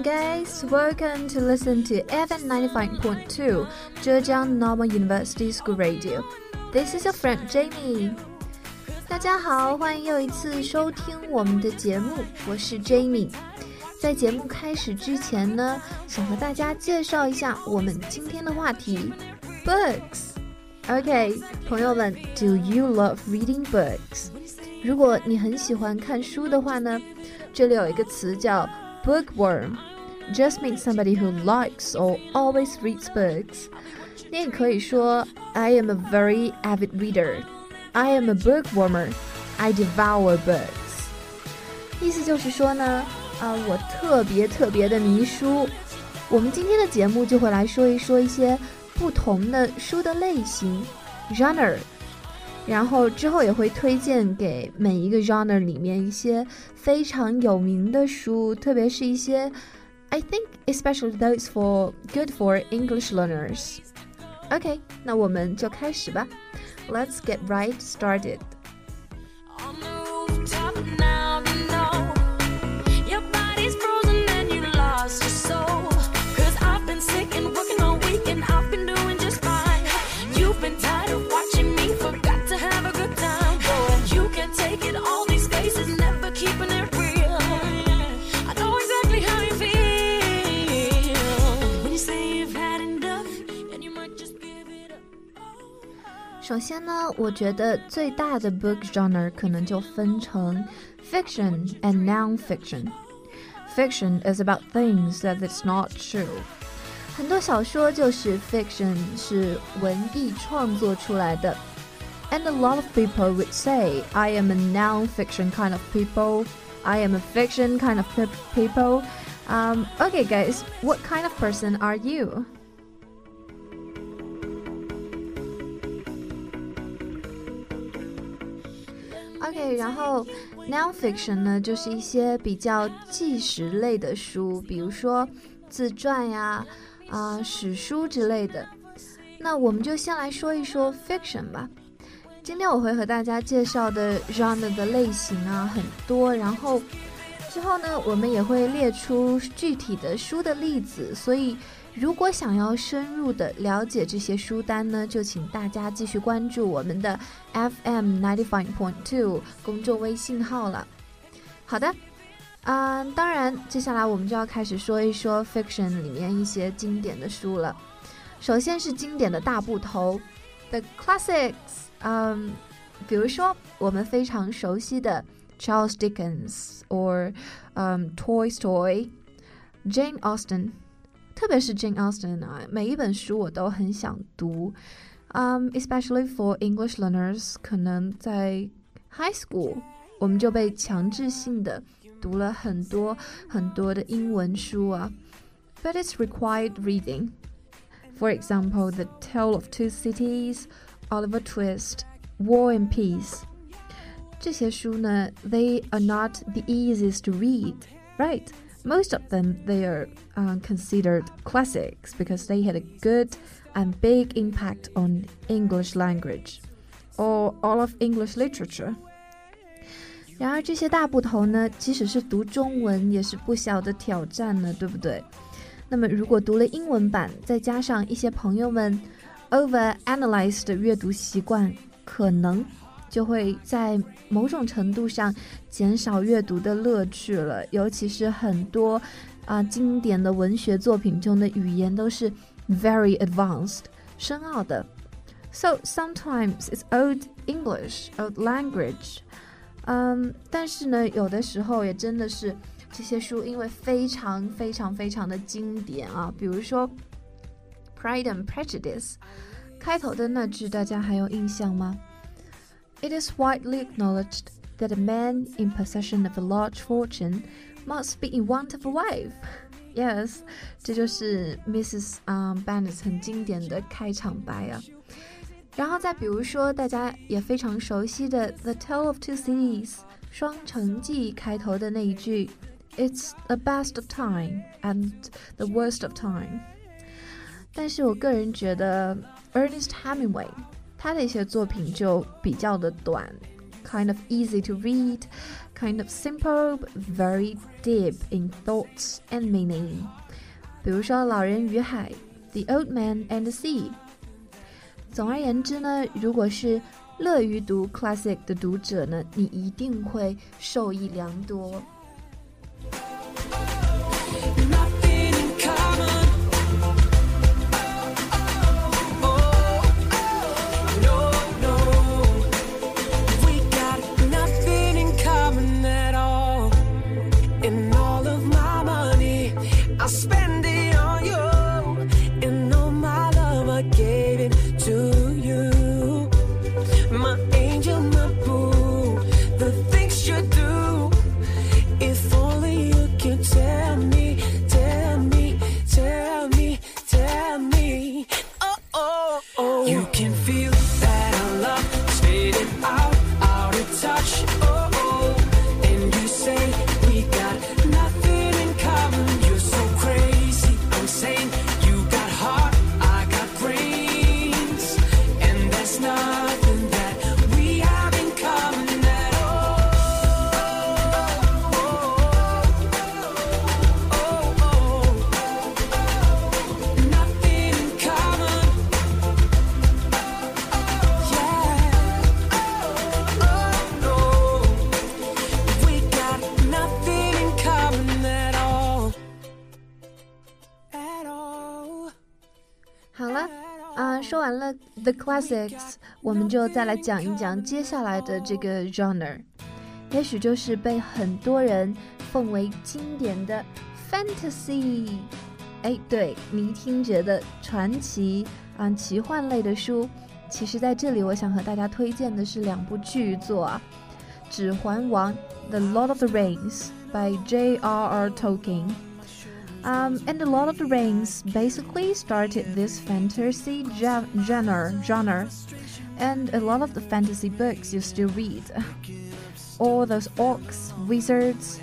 evening, guys. Welcome to listen to FM 95.2 Zhejiang Normal University School Radio. This is your friend Jamie. 大家好，欢迎又一次收听我们的节目，我是 Jamie。在节目开始之前呢，想和大家介绍一下我们今天的话题：books。OK，朋友们，Do you love reading books？如果你很喜欢看书的话呢，这里有一个词叫 Just means somebody who likes or always reads books。你也可以说 I am a very avid reader。I am a bookwormer. I devour books. 意思就是说呢，啊，我特别特别的迷书。我们今天的节目就会来说一说一些不同的书的类型，genre。然后之后也会推荐给每一个 genre 里面一些非常有名的书，特别是一些 ，I think especially those for good for English learners。OK，那我们就开始吧。let's get right started. book genre 可能就分成 fiction and non-fiction. Fiction is about things that it's not true. 很多小说就是 fiction，是文艺创作出来的。And a lot of people would say, I am a non-fiction kind of people. I am a fiction kind of people. Um, okay, guys, what kind of person are you? 然后 nonfiction 呢，就是一些比较纪实类的书，比如说自传呀、啊史书之类的。那我们就先来说一说 fiction 吧。今天我会和大家介绍的 genre 的类型啊很多，然后之后呢，我们也会列出具体的书的例子，所以。如果想要深入的了解这些书单呢，就请大家继续关注我们的 FM ninety five point two 公众微信号了。好的，嗯，当然，接下来我们就要开始说一说 fiction 里面一些经典的书了。首先是经典的大部头，the classics，嗯，比如说我们非常熟悉的 Charles Dickens，or 嗯 Toy Story，Jane Austen。特别是 Jane Austen 啊，每一本书我都很想读。Um, especially for English learners，可能在 high school 我们就被强制性的读了很多很多的英文书啊。But it's required reading. For example, The Tale of Two Cities, Oliver Twist, War and Peace. 这些书呢，they are not the easiest to read, right? Most of them they are uh, considered classics because they had a good and big impact on English language or all of English literature. 然而这些大部头呢，即使是读中文也是不小的挑战呢，对不对？那么如果读了英文版，再加上一些朋友们 over analyze 的阅读习惯，可能 就会在某种程度上减少阅读的乐趣了。尤其是很多啊经典的文学作品中的语言都是 very advanced 深奥的。So sometimes it's old English, old language. 嗯，但是呢，有的时候也真的是这些书因为非常非常非常的经典啊，比如说《Pride and Prejudice》开头的那句，大家还有印象吗 It is widely acknowledged that a man in possession of a large fortune must be in want of a wife. Yes，这就是 Mrs. 啊、um, Bennet 很经典的开场白啊。然后再比如说，大家也非常熟悉的《The Tale of Two Cities》双城记开头的那一句，It's the best of time and the worst of time。但是我个人觉得，Ernest Hemingway 他的一些作品就比较的短， kind of easy to read, kind of simple, very deep in thoughts and meaning. 比如说《老人与海》，The Old Man and the Sea。总而言之呢，如果是乐于读 classic 的读者呢，你一定会受益良多。 I spend. The classics，我们就再来讲一讲接下来的这个 genre，也许就是被很多人奉为经典的 fantasy。哎，对迷听觉的传奇啊，奇幻类的书，其实在这里我想和大家推荐的是两部巨作啊，《指环王》The Lord of the Rings by J.R.R. Tolkien。Um, and a Lord of the Rings basically started this fantasy gen genre, genre. And a lot of the fantasy books you still read. All those orcs, wizards,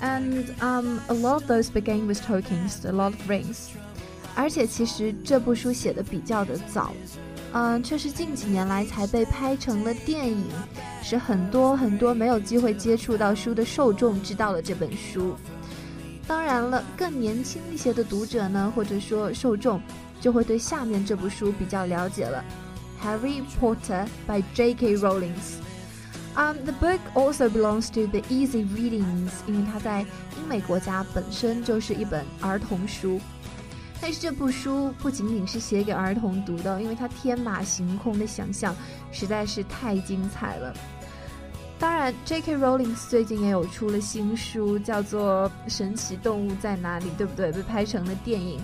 and um, a lot of those began with Tolkien's, a lot of rings. 而且其实这部书写的比较的早，嗯、呃，却是近几年来才被拍成了电影，使很多很多没有机会接触到书的受众知道了这本书。当然了，更年轻一些的读者呢，或者说受众，就会对下面这部书比较了解了，《Harry Potter》by J.K. Rowling。Um, the book also belongs to the easy readings，因为它在英美国家本身就是一本儿童书。但是这部书不仅仅是写给儿童读的，因为它天马行空的想象实在是太精彩了。当然，J.K. Rowling 最近也有出了新书，叫做《神奇动物在哪里》，对不对？被拍成了电影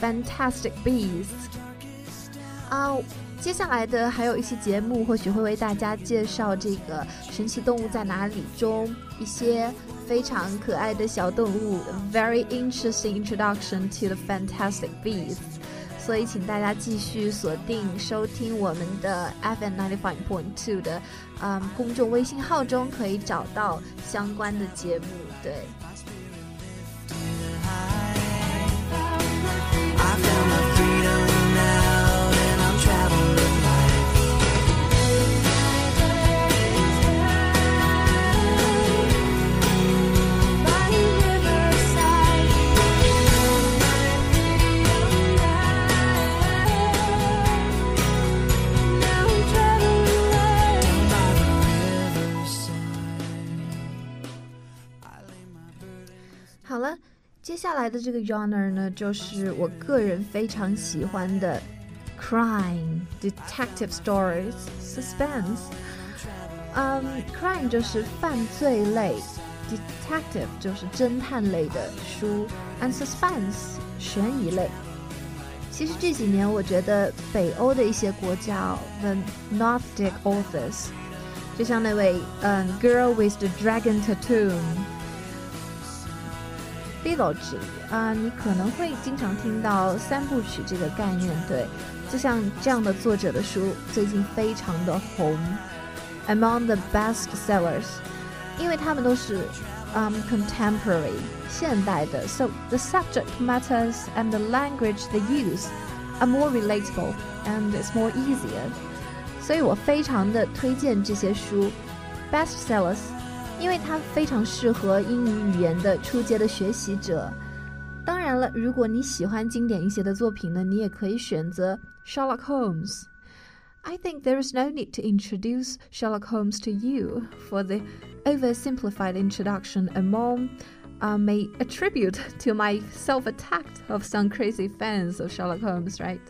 《Fantastic Beasts》。啊，接下来的还有一期节目，或许会为大家介绍这个《神奇动物在哪里》中一些非常可爱的小动物。Very interesting introduction to the Fantastic Beasts。所以，请大家继续锁定收听我们的 FM ninety five point two 的，嗯，公众微信号中可以找到相关的节目。对。接下来的这个 genre 呢，就是我个人非常喜欢的 crime detective stories suspense。嗯，crime 就是犯罪类，detective 就是侦探类的书，and suspense 悬疑类。其实这几年，我觉得北欧的一些国家，the Nordic authors，就像那位嗯，Girl with the Dragon Tattoo。 Biology 啊，你可能会经常听到三部曲这个概念，对，就像这样的作者的书最近非常的红，among the best sellers，因为他们都是嗯 contemporary 现代的，so the subject matters and the language they use are more relatable and it's more easier，所以我非常的推荐这些书。 bestsellers， 因为它非常适合英语语言的初阶的学习者。当然了，如果你喜欢经典一些的作品呢，你也可以选择 Sherlock Holmes。I think there is no need to introduce Sherlock Holmes to you, for the oversimplified introduction among uh, may attribute to my self attack of some crazy fans of Sherlock Holmes, right?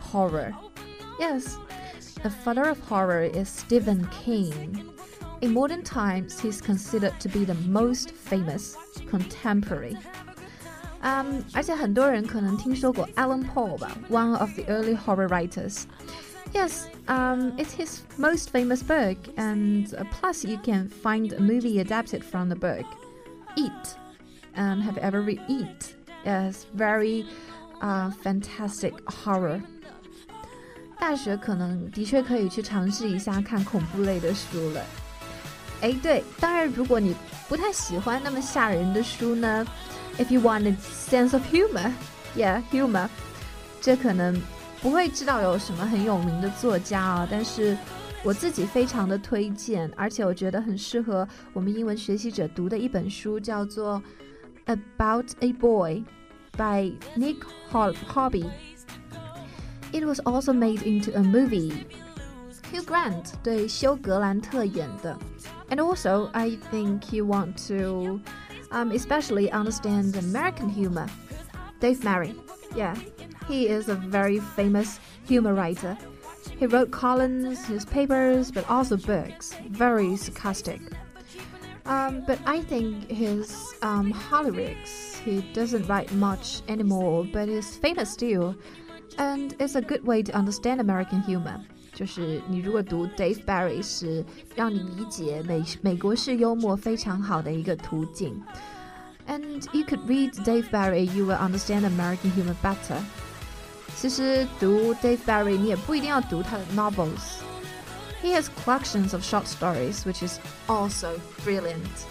horror yes the father of horror is Stephen King. In modern times, he's considered to be the most famous contemporary. 嗯、um,，而且很多人可能听说过 Allan Poe one of the early horror writers。Yes, um, it's his most famous book, and uh, plus you can find a movie adapted from the book. It. Um, have you ever read It? Yes, very uh, fantastic horror. 大学可能的确可以去尝试一下看恐怖类的书了。哎，对，当然如果你不太喜欢那么吓人的书呢，if you want a sense of humor, yeah, humor，这可能不会知道有什么很有名的作家啊，但是我自己非常的推荐，而且我觉得很适合我们英文学习者读的一本书，叫做《About a Boy》by Nick Hornby。It was also made into a movie. Hugh Grant 对休格兰特演的，and also I think you want to, um, especially understand American humor. Dave Barry, yeah. he is a very famous humor writer. He wrote columns, newspapers, but also books, very sarcastic. Um, but I think his um, lyrics, he doesn't write much anymore, but is famous still and it's a good way to understand American humor. 就是你如果读 Dave Barry 是让你理解美美国式幽默非常好的一个途径。And you could read Dave Barry, you will understand American humor better. 其实读 Dave Barry 你也不一定要读他的 novels. He has collections of short stories, which is also brilliant.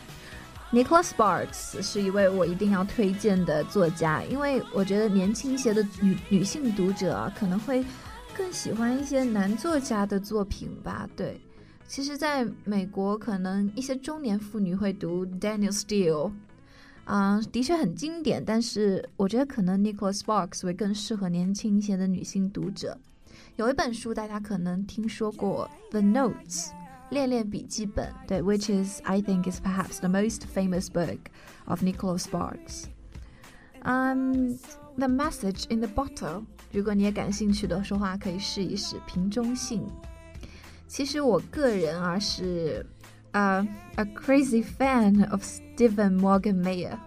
Nicholas Sparks 是一位我一定要推荐的作家，因为我觉得年轻一些的女女性读者啊，可能会更喜欢一些男作家的作品吧。对，其实，在美国，可能一些中年妇女会读 Daniel Steele，啊，的确很经典。但是，我觉得可能 Nicholas Sparks 会更适合年轻一些的女性读者。有一本书，大家可能听说过《The Notes》。恋恋笔记本，对，which is I think is perhaps the most famous book of Nicholas Sparks. Um, the message in the bottle. 如果你也感兴趣的说话，可以试一试瓶中信。其实我个人啊是呃、uh, a crazy fan of Stephen Morgan Mayer。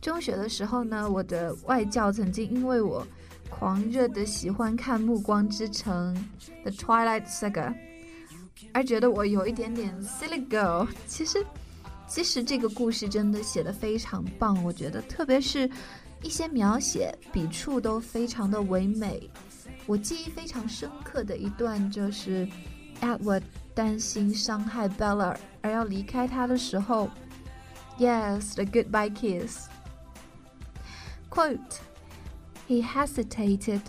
中学的时候呢，我的外教曾经因为我狂热的喜欢看《暮光之城》The Twilight Saga。 而觉得我有一点点 silly girl。其实，其实这个故事真的写的非常棒，我觉得，特别是一些描写笔触都非常的唯美。我记忆非常深刻的一段就是 Edward 担心伤害 Bella 而要离开他的时候，Yes, the goodbye kiss. Quote: He hesitated,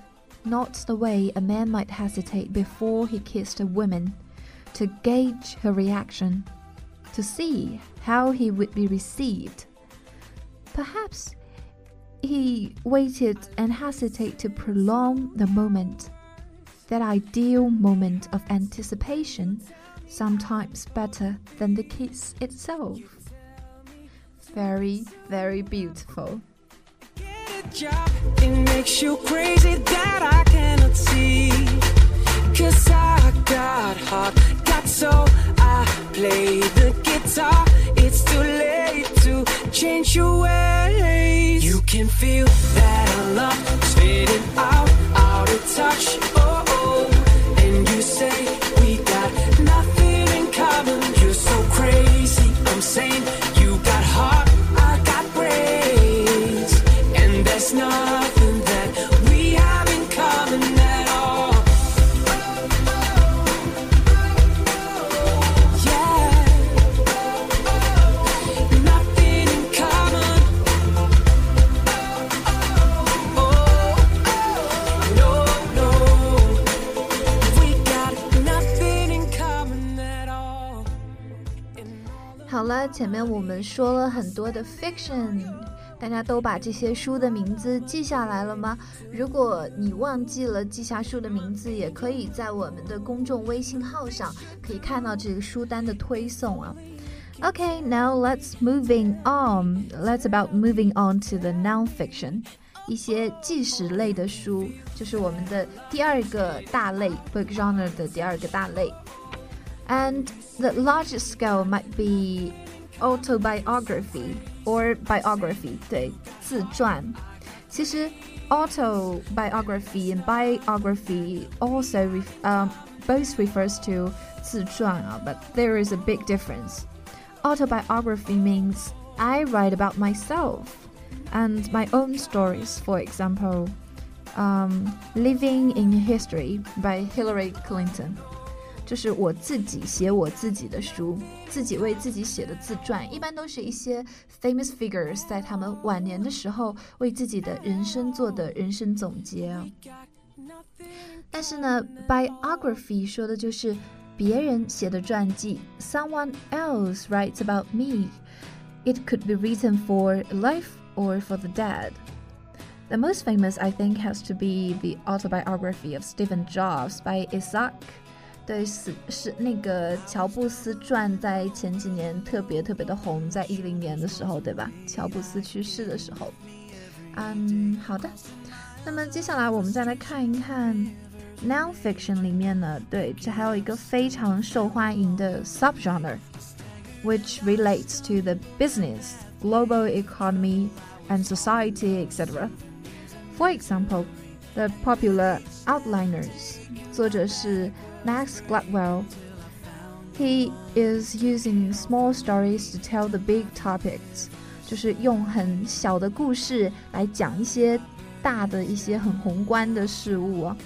not the way a man might hesitate before he kissed a woman to gauge her reaction, to see how he would be received. Perhaps he waited and hesitated to prolong the moment. that ideal moment of anticipation, sometimes better than the kiss itself. Very, very beautiful. It makes you crazy that I cannot see. Cause I got so I play the guitar. It's too late to change your ways. You can feel that our love is fading out, out of touch. Oh, oh. And you say we got nothing in common. You're so crazy. I'm saying 前面我们说了很多的 fiction，大家都把这些书的名字记下来了吗？如果你忘记了记下书的名字，也可以在我们的公众微信号上可以看到这个书单的推送啊。Okay, now let's moving on. Let's about moving on to the non-fiction. 一些纪实类的书，就是我们的第二个大类 book genre 的第二个大类。And the largest scale might be autobiography or biography，对，自传。其实 autobiography and biography also ref, um, both refers to 自传啊，but there is a big difference. Autobiography means I write about myself and my own stories. For example, um, Living in History by Hillary Clinton. 就是我自己写我自己的书，自己为自己写的自传，一般都是一些 famous figures 在他们晚年的时候为自己的人生做的人生总结啊。但是呢，biography 说的就是别人写的传记，someone else writes about me. It could be written for life or for the dead. The most famous, I think, has to be the autobiography of Stephen Jobs by Isaac. 对，是是那个乔布斯传在前几年特别特别的红，在一零年的时候，对吧？乔布斯去世的时候，嗯，好的。那么接下来我们再来看一看 nonfiction 里面呢，对，这还有一个非常受欢迎的 subgenre，which relates to the business, global economy and society, etc. For example, the popular Outliers，作者是。Max Gladwell. He is using small stories to tell the big topics，就是用很小的故事来讲一些大的一些很宏观的事物啊。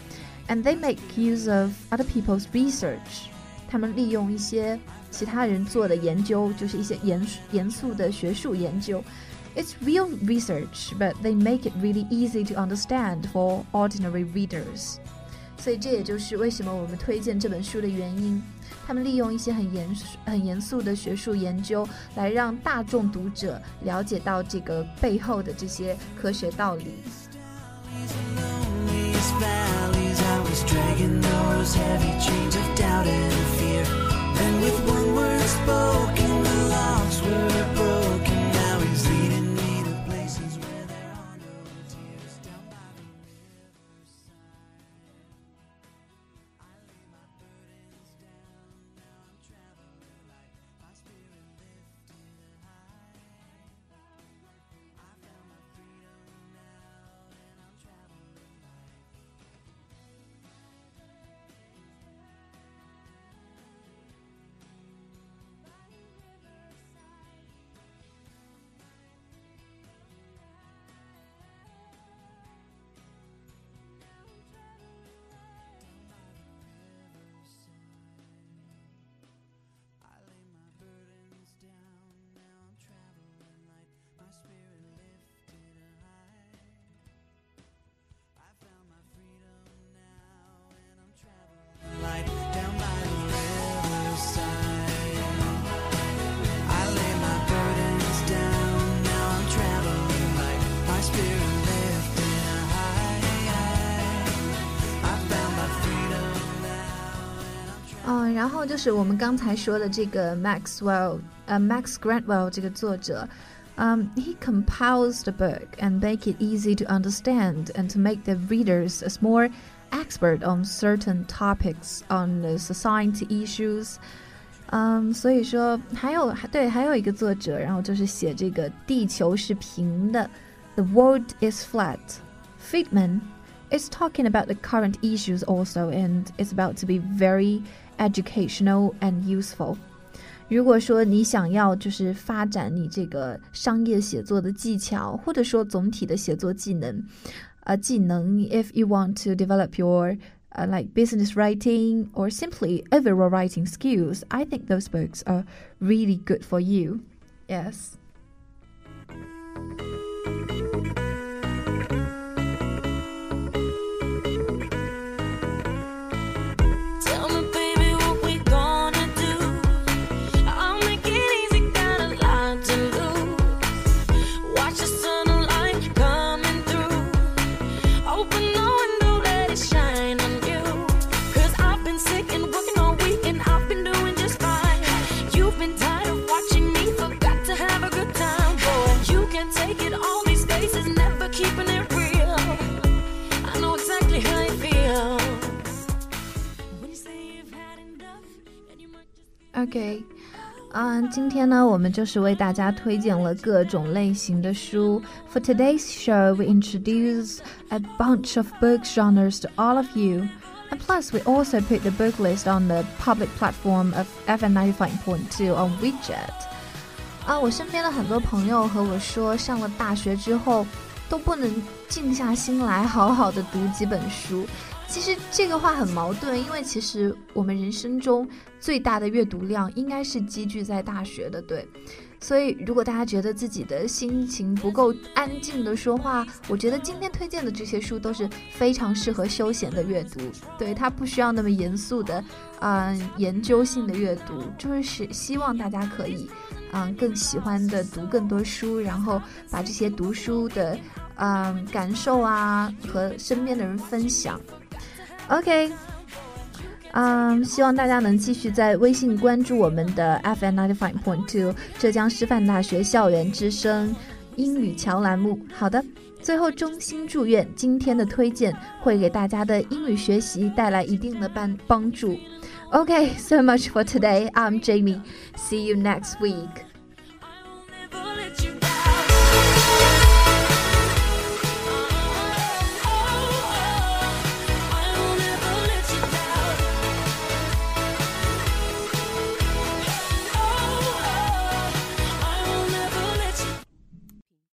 And they make use of other people's research，他们利用一些其他人做的研究，就是一些严严肃的学术研究。It's real research, but they make it really easy to understand for ordinary readers. 所以这也就是为什么我们推荐这本书的原因。他们利用一些很严很严肃的学术研究，来让大众读者了解到这个背后的这些科学道理。然后就是我们刚才说的这个 Maxwell，呃，Max Grantwell 这个作者，um, he compiles the book and make it easy to understand and to make the readers as more expert on certain topics on the society issues. 嗯，所以说还有对，还有一个作者，然后就是写这个地球是平的，The world is flat. Friedman is talking about the current issues also, and it's about to be very educational and useful. 如果说你想要就是发展你这个商业写作的技巧，或者说总体的写作技能，呃，技能，if you want to develop your uh, like business writing or simply overall writing skills, I think those books are really good for you. Yes. 们就是为大家推荐了各种类型的书。For today's show, we introduce a bunch of book genres to all of you. And plus, we also put the book list on the public platform of FM 95.2 on WeChat. 啊，我身边的很多朋友和我说，上了大学之后都不能静下心来好好的读几本书。 其实这个话很矛盾，因为其实我们人生中最大的阅读量应该是积聚在大学的，对。所以，如果大家觉得自己的心情不够安静的说话，我觉得今天推荐的这些书都是非常适合休闲的阅读。对，它不需要那么严肃的，嗯、研究性的阅读，就是希希望大家可以，嗯、更喜欢的读更多书，然后把这些读书的，嗯、感受啊和身边的人分享。OK，嗯，希望大家能继续在微信关注我们的 FM ninety five point two 浙江师范大学校园之声英语桥栏目。好的，最后衷心祝愿今天的推荐会给大家的英语学习带来一定的帮帮助。OK，so much for today. I'm Jamie. See you next week.